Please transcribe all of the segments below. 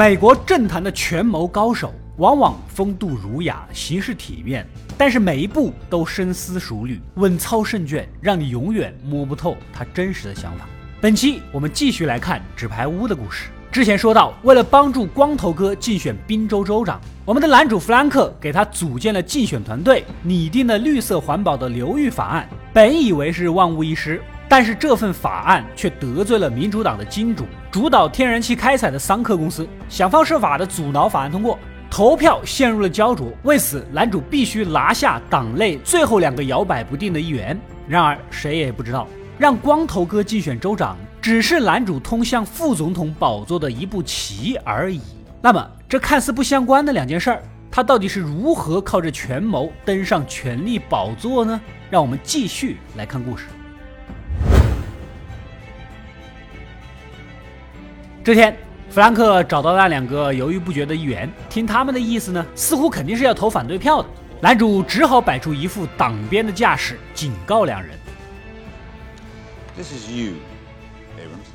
美国政坛的权谋高手往往风度儒雅，行事体面，但是每一步都深思熟虑，稳操胜券，让你永远摸不透他真实的想法。本期我们继续来看《纸牌屋》的故事。之前说到，为了帮助光头哥竞选宾州州长，我们的男主弗兰克给他组建了竞选团队，拟定了绿色环保的流域法案。本以为是万无一失。但是这份法案却得罪了民主党的金主，主导天然气开采的桑科公司，想方设法的阻挠法案通过，投票陷入了焦灼。为此，男主必须拿下党内最后两个摇摆不定的议员。然而，谁也不知道，让光头哥竞选州长，只是男主通向副总统宝座的一步棋而已。那么，这看似不相关的两件事儿，他到底是如何靠着权谋登上权力宝座呢？让我们继续来看故事。这天，弗兰克找到那两个犹豫不决的议员，听他们的意思呢，似乎肯定是要投反对票的。男主只好摆出一副党鞭的架势，警告两人：“This is you, Abrams,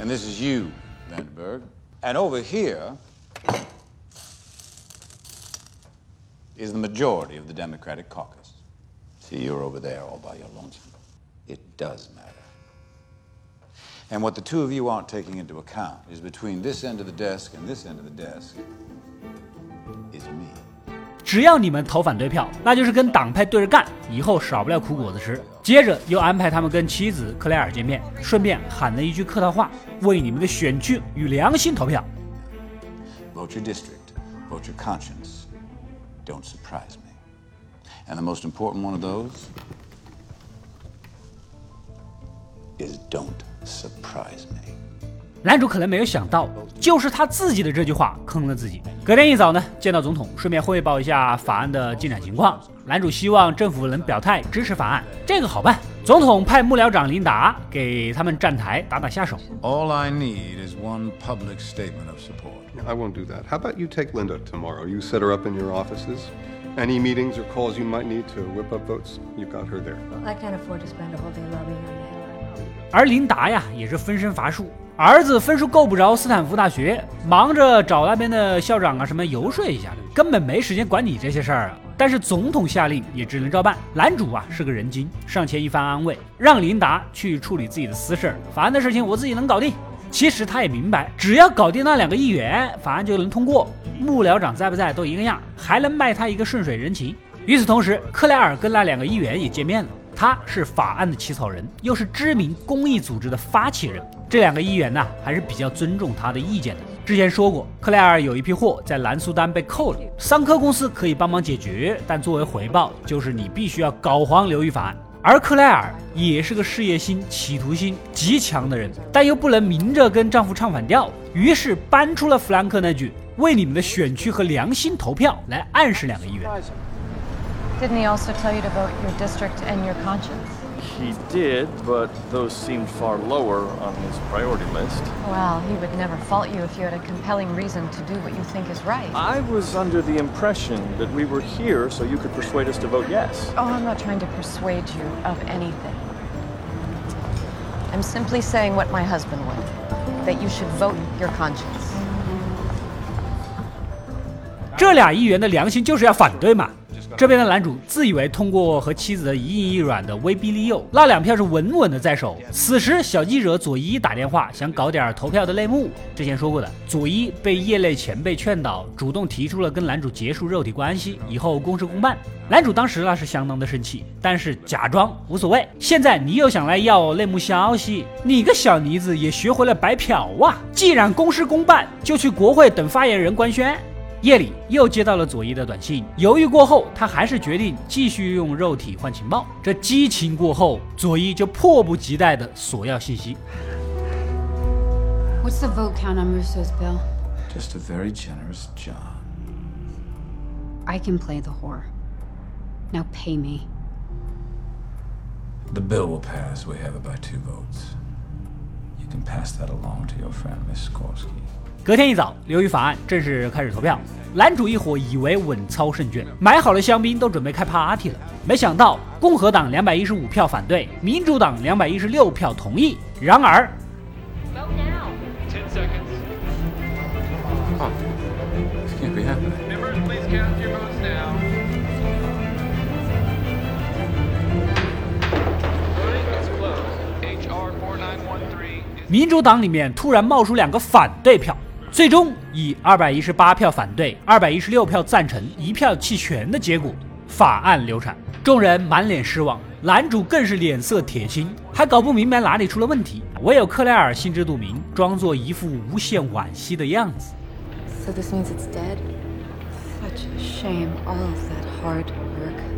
and this is you, Vandenberg, and over here is the majority of the Democratic caucus. See, you're over there all by your lonesome. It does matter.” And what the two of you aren't taking into account is between this end of the desk and this end of the desk is me. 只要你们投反对票，那就是跟党派对着干，以后少不了苦果子吃。接着又安排他们跟妻子克莱尔见面，顺便喊了一句客套话：为你们的选区与良心投票。Vote your district, vote your conscience. Don't surprise me. And the most important one of those is don't。男主可能没有想到，就是他自己的这句话坑了自己。隔天一早呢，见到总统，顺便汇报一下法案的进展情况。男主希望政府能表态支持法案，这个好办。总统派幕僚长琳达给他们站台打打下手。All I need is one public statement of support. I won't do that. How about you take Linda tomorrow? You set her up in your offices. Any meetings or calls you might need to whip up votes, you've got her there. I can't afford to spend a whole day lobbying on that. 而琳达呀，也是分身乏术。儿子分数够不着斯坦福大学，忙着找那边的校长啊什么游说一下，根本没时间管你这些事儿啊。但是总统下令，也只能照办。男主啊是个人精，上前一番安慰，让琳达去处理自己的私事儿，法案的事情我自己能搞定。其实他也明白，只要搞定那两个议员，法案就能通过。幕僚长在不在都一个样，还能卖他一个顺水人情。与此同时，克莱尔跟那两个议员也见面了。他是法案的起草人，又是知名公益组织的发起人。这两个议员呢，还是比较尊重他的意见的。之前说过，克莱尔有一批货在南苏丹被扣了，桑科公司可以帮忙解决，但作为回报，就是你必须要搞黄流域法案。而克莱尔也是个事业心、企图心极强的人，但又不能明着跟丈夫唱反调，于是搬出了弗兰克那句“为你们的选区和良心投票”来暗示两个议员。Didn't he also tell you to vote your district and your conscience? He did, but those seemed far lower on his priority list. Well, he would never fault you if you had a compelling reason to do what you think is right. I was under the impression that we were here so you could persuade us to vote yes. Oh, I'm not trying to persuade you of anything. I'm simply saying what my husband would that you should vote your conscience. 这俩议员的良心就是要反对嘛。 这边的男主自以为通过和妻子的一硬一软的威逼利诱，那两票是稳稳的在手。此时，小记者佐伊打电话，想搞点投票的内幕。之前说过的，佐伊被业内前辈劝导，主动提出了跟男主结束肉体关系，以后公事公办。男主当时那是相当的生气，但是假装无所谓。现在你又想来要内幕消息，你个小妮子也学会了白嫖啊！既然公事公办，就去国会等发言人官宣。夜里又接到了佐伊的短信，犹豫过后，他还是决定继续用肉体换情报。这激情过后，佐伊就迫不及待地索要信息。What's the vote count on Russo's bill? Just a very generous John. I can play the whore. Now pay me. The bill will pass. We have it by two votes. You can pass that along to your friend Miss Skorsky. 隔天一早，流域法案正式开始投票。男主一伙以为稳操胜券，买好了香槟，都准备开 party 了。没想到，共和党两百一十五票反对，民主党两百一十六票同意。然而，This can't be happening. Members, please cast your votes now. Voting is closed. H.R. 4913 is 民主党里面突然冒出两个反对票，最终以二百一十八票反对、二百一十六票赞成、一票弃权的结果，法案流产。众人满脸失望，男主更是脸色铁青，还搞不明白哪里出了问题。唯有克莱尔心知肚明，装作一副无限惋惜的样子。So this means it's dead? Such a shame. All of that hard work.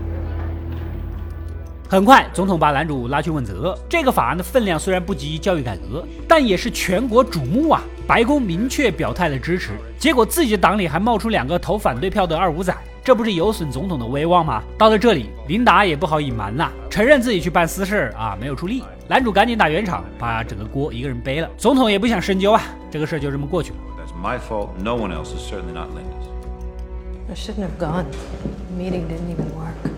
很快，总统把男主拉去问责。这个法案的分量虽然不及教育改革，但也是全国瞩目啊！白宫明确表态了支持，结果自己的党里还冒出两个投反对票的二五仔，这不是有损总统的威望吗？到了这里，琳达也不好隐瞒呐，承认自己去办私事啊，没有出力。男主赶紧打圆场，把整个锅一个人背了。总统也不想深究啊，这个事儿就这么过去了。That's my fault. No one else is certainly not Linda's. I shouldn't have gone. The meeting didn't even work.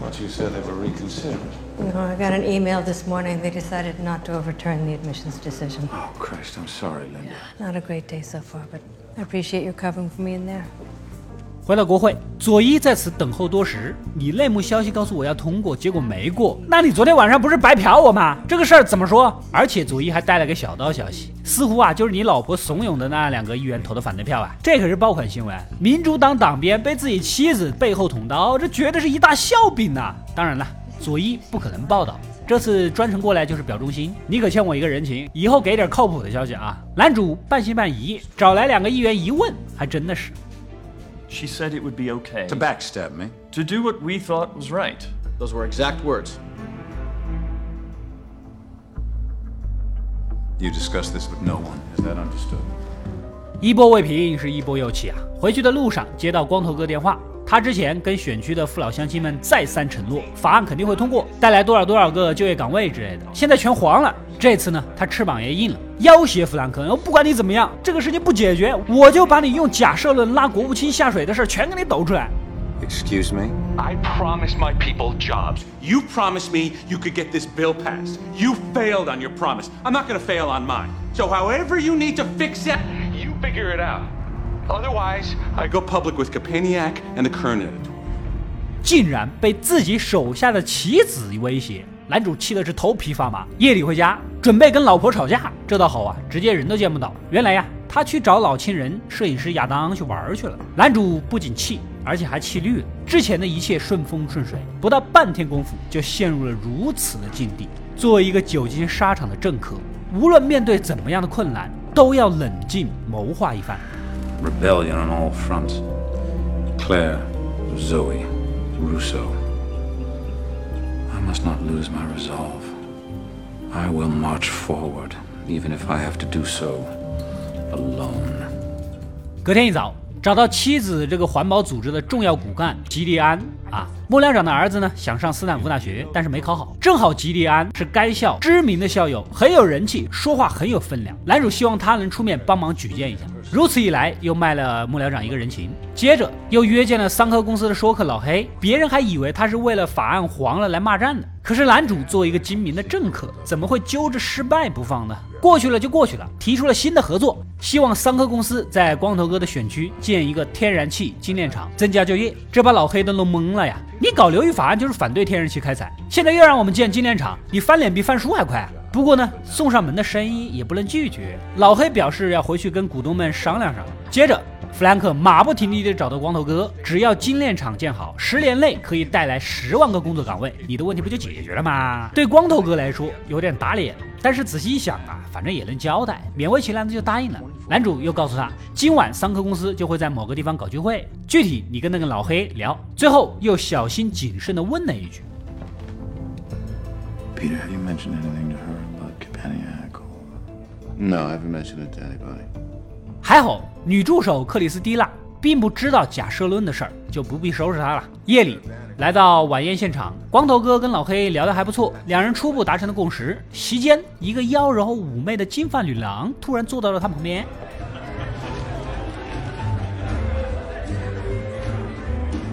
Thought you said they were reconsidering. Know, I got an email this morning. They decided not to overturn the admissions decision. Oh, Christ, I'm sorry, Linda. Not a great day so far, but I appreciate your covering for me in there. 回到国会，佐伊在此等候多时。你内幕消息告诉我要通过，结果没过。那你昨天晚上不是白嫖我吗？这个事儿怎么说？而且佐伊还带了个小道消息，似乎啊就是你老婆怂恿的那两个议员投的反对票啊。这可是爆款新闻，民主党党鞭被自己妻子背后捅刀，这绝对是一大笑柄呐、当然了，佐伊不可能报道。这次专程过来就是表忠心，你可欠我一个人情，以后给点靠谱的消息啊！男主半信半疑，找来两个议员一问，还真的是。She said it would be okay To backstab me. to do what we thought was right. Those were exact words. You discussed this with no one. Is that understood? 一波未平是一波又起啊！回去的路上接到光头哥电话， 他之前跟选区的父老乡亲们再三承诺，法案肯定会通过，带来多少多少个就业岗位之类的，现在全黄了。这次呢，他翅膀也硬了，要挟弗兰克，我不管你怎么样，这个事情不解决，我就把你用假社论拉国务卿下水的事儿全给你抖出来。Excuse me? I promised my people jobs. You promised me you could get this bill passed. You failed on your promise. I'm not going to fail on mine. So, however you need to fix it, you figure it out. Otherwise, I go public with Kapaniak and the current editor. 竟然被自己手下的棋子威胁，男主气的是头皮发麻。夜里回家，准备跟老婆吵架，这倒好啊，直接人都见不到。原来呀，他去找老情人摄影师亚当去玩去了。男主不仅气，而且还气绿了。之前的一切顺风顺水，不到半天功夫就陷入了如此的境地。作为一个久经沙场的政客，无论面对怎么样的困难，都要冷静谋划一番。Rebellion on all fronts. Claire, Zoe, Russo. I must not lose my resolve. I will march forward, even if I have to do so alone. 隔天一早，找到妻子这个环保组织的重要骨干吉利安啊，幕僚长的儿子呢想上斯坦福大学，但是没考好，正好吉利安是该校知名的校友，很有人气，说话很有分量。男主希望他能出面帮忙举荐一下，如此一来又卖了幕僚长一个人情，接着又约见了桑科公司的说客老黑，别人还以为他是为了法案黄了来骂战的。可是男主作为一个精明的政客，怎么会揪着失败不放呢？过去了就过去了，提出了新的合作，希望桑科公司在光头哥的选区建一个天然气精炼厂，增加就业。这把老黑都弄懵了呀！你搞流域法案就是反对天然气开采，现在又让我们建精炼厂，你翻脸比翻书还快啊！不过呢，送上门的生意也不能拒绝。老黑表示要回去跟股东们商量商量。接着，弗兰克马不停蹄地找到光头哥，只要精炼厂建好，十年内可以带来十万个工作岗位，你的问题不就解决了吗？对光头哥来说有点打脸，但是仔细一想啊，反正也能交代，勉为其难的就答应了。男主又告诉他，今晚桑科公司就会在某个地方搞聚会，具体你跟那个老黑聊。最后又小心谨慎地问了一句。Peter, have you mentioned anything to her about Capaniac or... No, I haven't mentioned it to anybody. 还好，女助手克里斯蒂娜并不知道假社论的事儿，就不必收拾她了。夜里来到晚宴现场，光头哥跟老黑聊得还不错，两人初步达成了共识。席间，一个妖娆妩媚的金发女郎突然坐到了他旁边。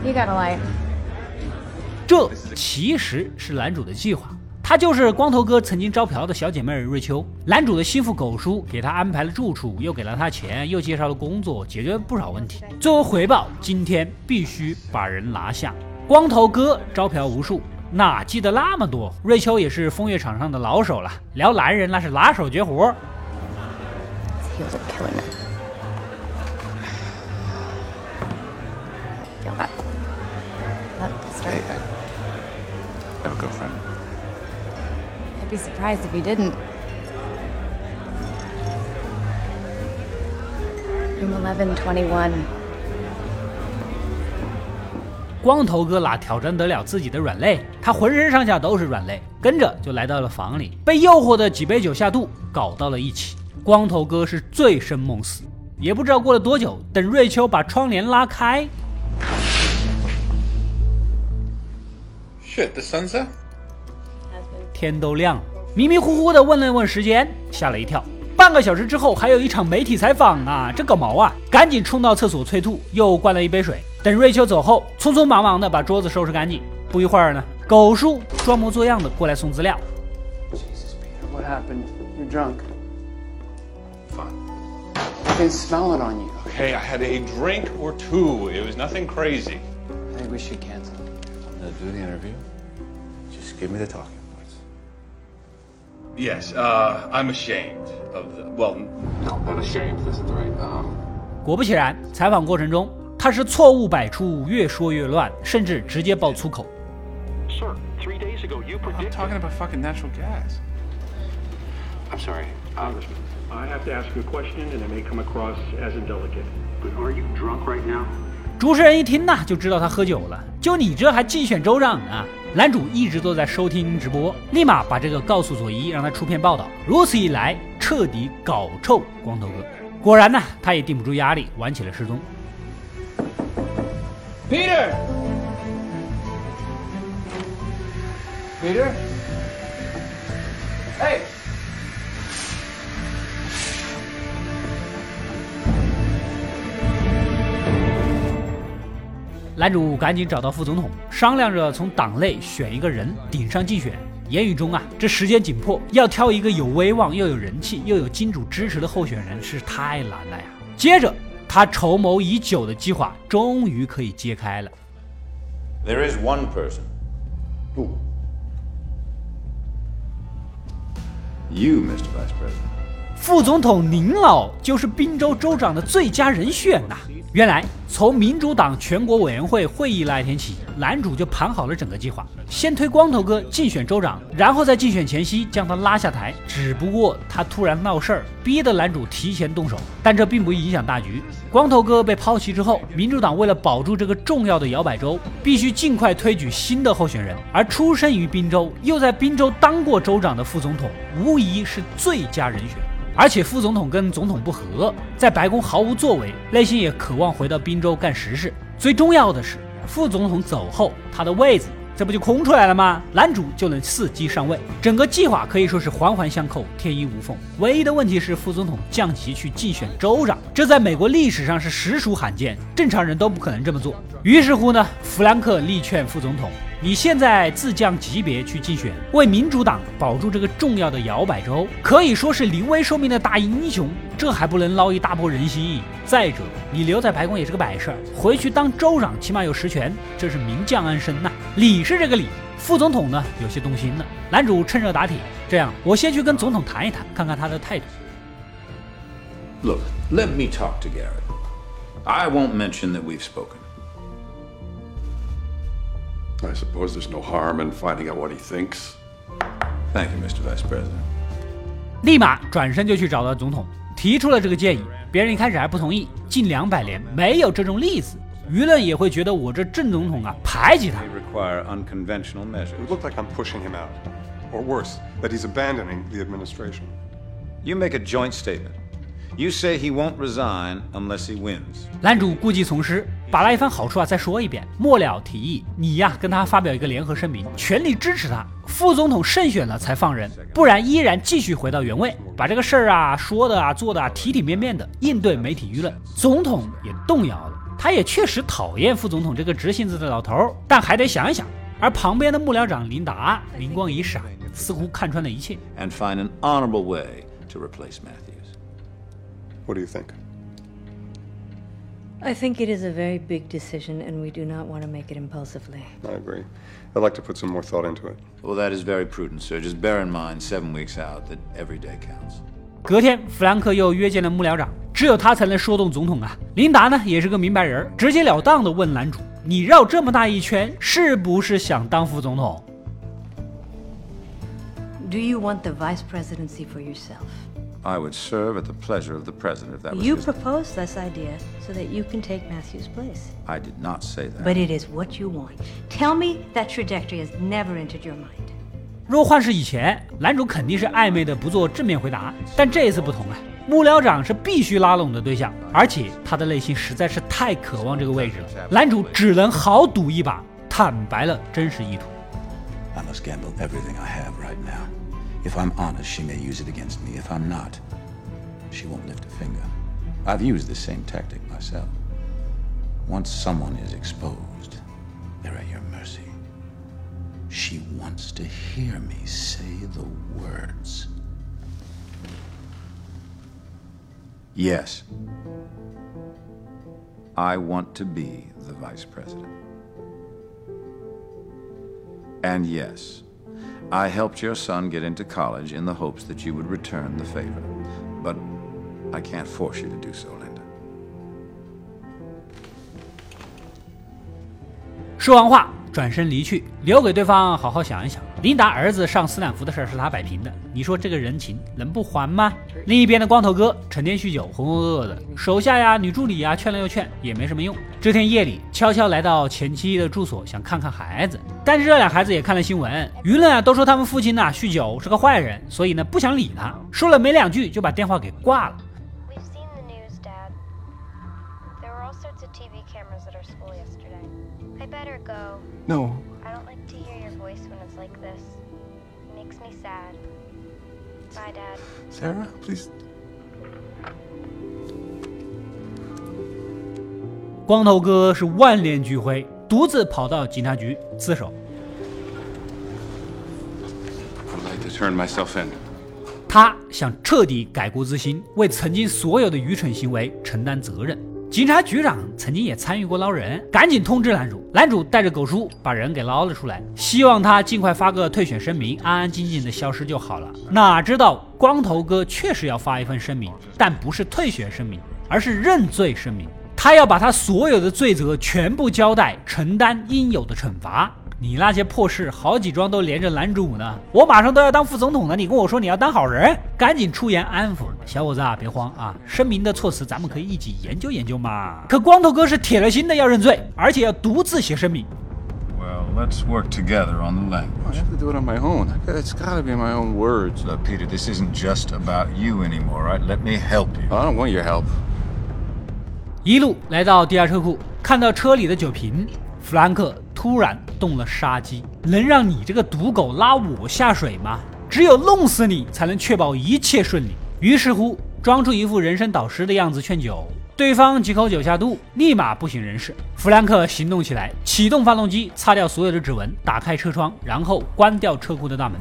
You got a light. 这其实是男主的计划。她就是光头哥曾经招嫖的小姐妹瑞秋。男主的心腹狗叔给她安排了住处，又给了她钱，又介绍了工作，解决了不少问题。作为回报，今天必须把人拿下。光头哥招嫖无数，哪记得那么多？瑞秋也是风月场上的老手了，撩男人那是拿手绝活。I'd be surprised if you didn't. Room 1121. 光头哥哪挑战得了自己的软肋？他浑身上下都是软肋，跟着就来到了房里，被诱惑的几杯酒下肚，搞到了一起。光头哥是醉生梦死，也不知道过了多久，等瑞秋把窗帘拉开，Shit, the sun's up? 天都亮了。迷迷糊糊的问了问时间，吓了一跳。半个小时之后还有一场媒体采访啊，这搞毛啊！赶紧冲到厕所催吐，又灌了一杯水。等瑞秋走后，匆匆忙忙的把桌子收拾干净。不一会儿呢，狗叔装模作样的过来送资料。What happened? You're drunk. Fine. I can smell it on you. Okay, I had a drink or two. It was nothing crazy. I think we should cancel. Now do the interview. Just give me the talking points. Yes, uh, I'm ashamed of the. Well, No, not ashamed. This isn't right. Um, 果不其然，采访过程中他是错误百出，越说越乱，甚至直接爆粗口。sir, three days ago you I'm predicted. talking about fucking natural gas. I'm sorry, Congressman. I have to ask you a question, and it may come across as indelicate. But are you drunk right now? 主持人一听呐，就知道他喝酒了。就你这还竞选州长呢？男主一直都在收听直播，立马把这个告诉佐伊，让他出片报道。如此一来，彻底搞臭光头哥。果然呢，他也顶不住压力，玩起了失踪。Peter! Peter? 哎男主赶紧找到副总统，商量着从党内选一个人顶上竞选。言语中啊，这时间紧迫，要挑一个有威望、又有人气、又有金主支持的候选人是太难了呀。接着，他筹谋已久的计划终于可以揭开了。There is one person. Who? You, Mr. Vice President. 副总统您老就是宾州州长的最佳人选呐、原来从民主党全国委员会会议那一天起，男主就盘好了整个计划，先推光头哥竞选州长，然后在竞选前夕将他拉下台。只不过他突然闹事儿，逼得男主提前动手，但这并不影响大局。光头哥被抛弃之后，民主党为了保住这个重要的摇摆州，必须尽快推举新的候选人。而出身于宾州，又在宾州当过州长的副总统，无疑是最佳人选。而且副总统跟总统不和，在白宫毫无作为，内心也渴望回到宾州干实事。最重要的是，副总统走后，他的位子这不就空出来了吗？男主就能伺机上位。整个计划可以说是环环相扣，天衣无缝。唯一的问题是，副总统降级去竞选州长，这在美国历史上是实属罕见，正常人都不可能这么做。于是乎呢，弗兰克力劝副总统。你现在自降级别去竞选，为民主党保住这个重要的摇摆州，可以说是临危受命的大英雄，这还不能捞一大波人心？再者，你留在白宫也是个摆设，回去当州长起码有实权，这是明降安身呐、理是这个理，副总统呢有些动心了。男主趁热打铁，这样我先去跟总统谈一谈，看看他的态度。Look, let me talk to Garrett. I won't mention that we've spoken. I suppose there's no harm in finding out what he thinks. Thank you, Mr. Vice President. 立马转身就去找到总统，提出了这个建议。别人一开始还不同意，近两百年没有这种例子，舆论也会觉得我这正总统啊排挤他。Require unconventional measures. It looked like I'm pushing him out. Or worse, that he's abandoning the administration. You make a joint statement. You say he won't resign unless he wins. 男主故技重施，把那一番好处啊再说一遍。末了提议你呀跟他发表一个联合声明，全力支持他。副总统胜选了才放人，不然依然继续回到原位。把这个事儿啊说的啊做的啊体体面面的应对媒体舆论。总统也动摇了，他也确实讨厌副总统这个直性子的老头儿，但还得想一想。而旁边的幕僚长琳达灵光一闪， 似乎看穿了一切。 and find an honorable way to replace Matthews. What do you think? I think it is a very big decision, and we do not want to make it impulsively. I agree. I'd like to put some more thought into it. Well, that is very prudent, sir. Just bear in mind, seven weeks out, that every day counts. 隔天，弗兰克又约见了幕僚长，只有他才能说动总统啊。琳达呢，也是个明白人，直截了当的问男主：“你绕这么大一圈，是不是想当副总统 Do you want the vice presidency for yourself? I would serve at the pleasure of the president if that was You his... proposed this idea so that you can take Matthew's place. I did not say that. But it is what you want. Tell me that trajectory has never entered your mind.？” 若换是以前，男主肯定是暧昧的不做正面回答，但这一次不同啊，幕僚长是必须拉拢的对象，而且他的内心实在是太渴望这个位置了，男主只能豪赌一把，坦白了真实意图。I must gamble everything I have right now. If I'm honest, she may use it against me. If I'm not, she won't lift a finger. I've used this same tactic myself. Once someone is exposed, they're at your mercy. She wants to hear me say the words. Yes. I want to be the vice president. And yes, I helped your son get into college in the hopes that you would return the favor. But I can't force you to do so, Linda. 说完话， 转身离去，留给对方好好想一想。琳达儿子上斯坦福的事儿是他摆平的，你说这个人情能不还吗？另一边的光头哥成天酗酒，浑浑噩噩的，手下呀、女助理呀劝了又劝，也没什么用。这天夜里，悄悄来到前妻的住所，想看看孩子，但是这俩孩子也看了新闻，舆论啊都说他们父亲呐、酗酒是个坏人，所以呢不想理他，说了没两句就把电话给挂了。Go. No. I don't like to hear your voice when it's like this. It makes me sad. Bye, Dad. Sarah, please. 光头哥是万念俱灰，独自跑到警察局自首。I'd like to turn myself in. 他想彻底改过自新，为曾经所有的愚蠢行为承担责任。警察局长曾经也参与过捞人，赶紧通知男主，男主带着狗叔把人给捞了出来，希望他尽快发个退选声明，安安静静的消失就好了。哪知道光头哥确实要发一份声明，但不是退选声明，而是认罪声明。他要把他所有的罪责全部交代，承担应有的惩罚。你那些破事，好几桩都连着男主呢，我马上都要当副总统了，你跟我说你要当好人，赶紧出言安抚小伙子啊，别慌啊，声明的措辞咱们可以一起研究研究嘛。可光头哥是铁了心的要认罪，而且要独自写声明。Well, let's work together on the I language. have to do it on my own. It's got to be my own words. Look, Peter, this isn't just about you anymore, right? Let me help you. I don't want your help. 一路来到地下车库，看到车里的酒瓶，弗兰克突然动了杀机。能让你这个赌狗拉我下水吗？只有弄死你，才能确保一切顺利。于是乎，装出一副人生导师的样子劝酒，对方几口酒下肚，立马不省人事。弗兰克行动起来，启动发动机，擦掉所有的指纹，打开车窗，然后关掉车库的大门。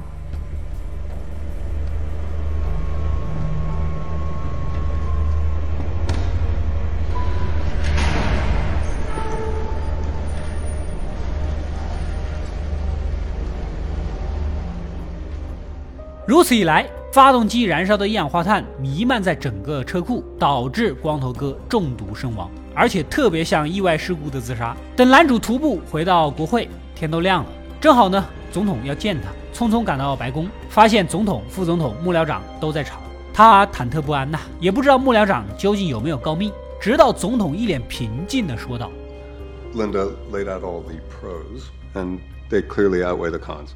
如此一来，发动机燃烧的一氧化碳弥漫在整个车库，导致光头哥中毒身亡，而且特别像意外事故的自杀。等男主徒步回到国会，天都亮了，正好呢，总统要见他，匆匆赶到白宫，发现总统、副总统、幕僚长都在场，他忐忑不安呐，也不知道幕僚长究竟有没有告密。直到总统一脸平静地说道 Linda laid out all the pros, and they clearly outweigh the cons.：“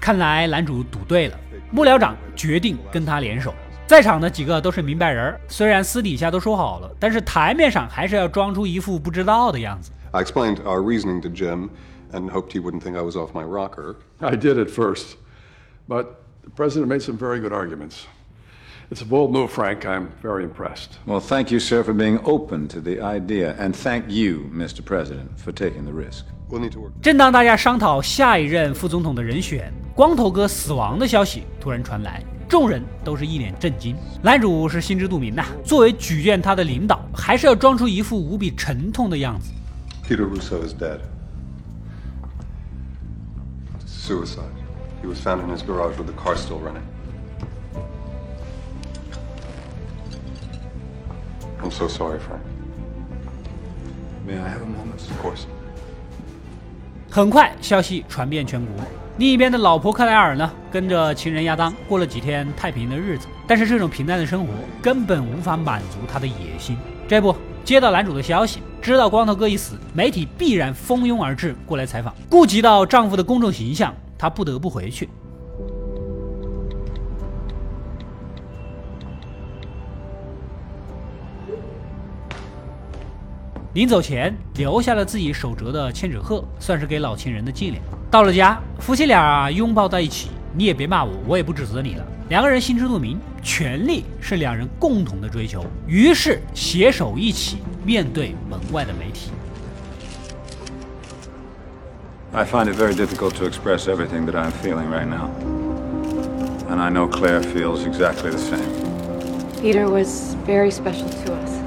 看来男主赌对了。”幕僚长决定跟他联手。在场的几个都是明白人儿，虽然私底下都说好了，但是台面上还是要装出一副不知道的样子。I explained our reasoning to Jim and hoped he wouldn't think I was off my rocker. I did at first, but the president made some very good arguments. It's a bold move, Frank. I'm very impressed. Well, thank you, sir, for being open to the idea. And thank you, Mr. President, for taking the risk. We'll need to work. 正当大家商讨下一任副总统的人选，光头哥死亡的消息突然传来，众人都是一脸震惊。男主是心知肚明呐、作为举荐他的领导，还是要装出一副无比沉痛的样子。Peter Russo is dead. Suicide. He was found in his garage with the car still running. I'm so sorry, Frank. May I have a moment? Of course. 很快，消息传遍全国。另一边的老婆克莱尔呢，跟着情人亚当过了几天太平的日子，但是这种平淡的生活根本无法满足她的野心。这不，接到男主的消息，知道光头哥一死，媒体必然蜂拥而至过来采访。顾及到丈夫的公众形象，她不得不回去。临走前留下了自己手折的千纸鹤，算是给老情人的纪念。到了家，夫妻俩拥抱在一起，你也别骂我，我也不指责你了。两个人心知肚明，权力是两人共同的追求，于是携手一起面对门外的媒体。I find it very difficult to express everything that I'm feeling right now. And I know Claire feels exactly the same. Peter was very special to us.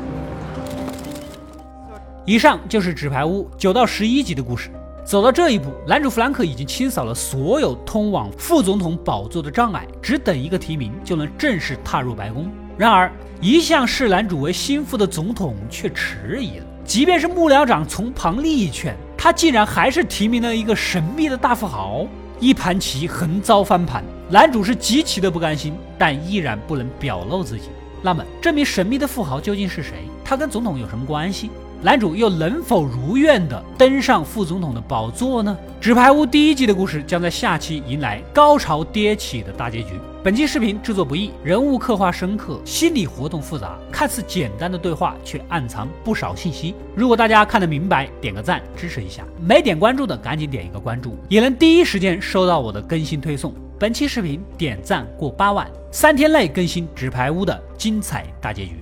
以上就是《纸牌屋》九到十一集的故事。走到这一步，男主弗兰克已经清扫了所有通往副总统宝座的障碍，只等一个提名就能正式踏入白宫。然而，一向视男主为心腹的总统却迟疑了。即便是幕僚长从旁力劝，他竟然还是提名了一个神秘的大富豪。一盘棋横遭翻盘，男主是极其的不甘心，但依然不能表露自己。那么，这名神秘的富豪究竟是谁？他跟总统有什么关系？男主又能否如愿的登上副总统的宝座呢？《纸牌屋》第一季的故事将在下期迎来高潮迭起的大结局。本期视频制作不易，人物刻画深刻，心理活动复杂，看似简单的对话却暗藏不少信息。如果大家看得明白，点个赞支持一下；没点关注的赶紧点一个关注，也能第一时间收到我的更新推送。本期视频点赞过八万，三天内更新《纸牌屋》的精彩大结局。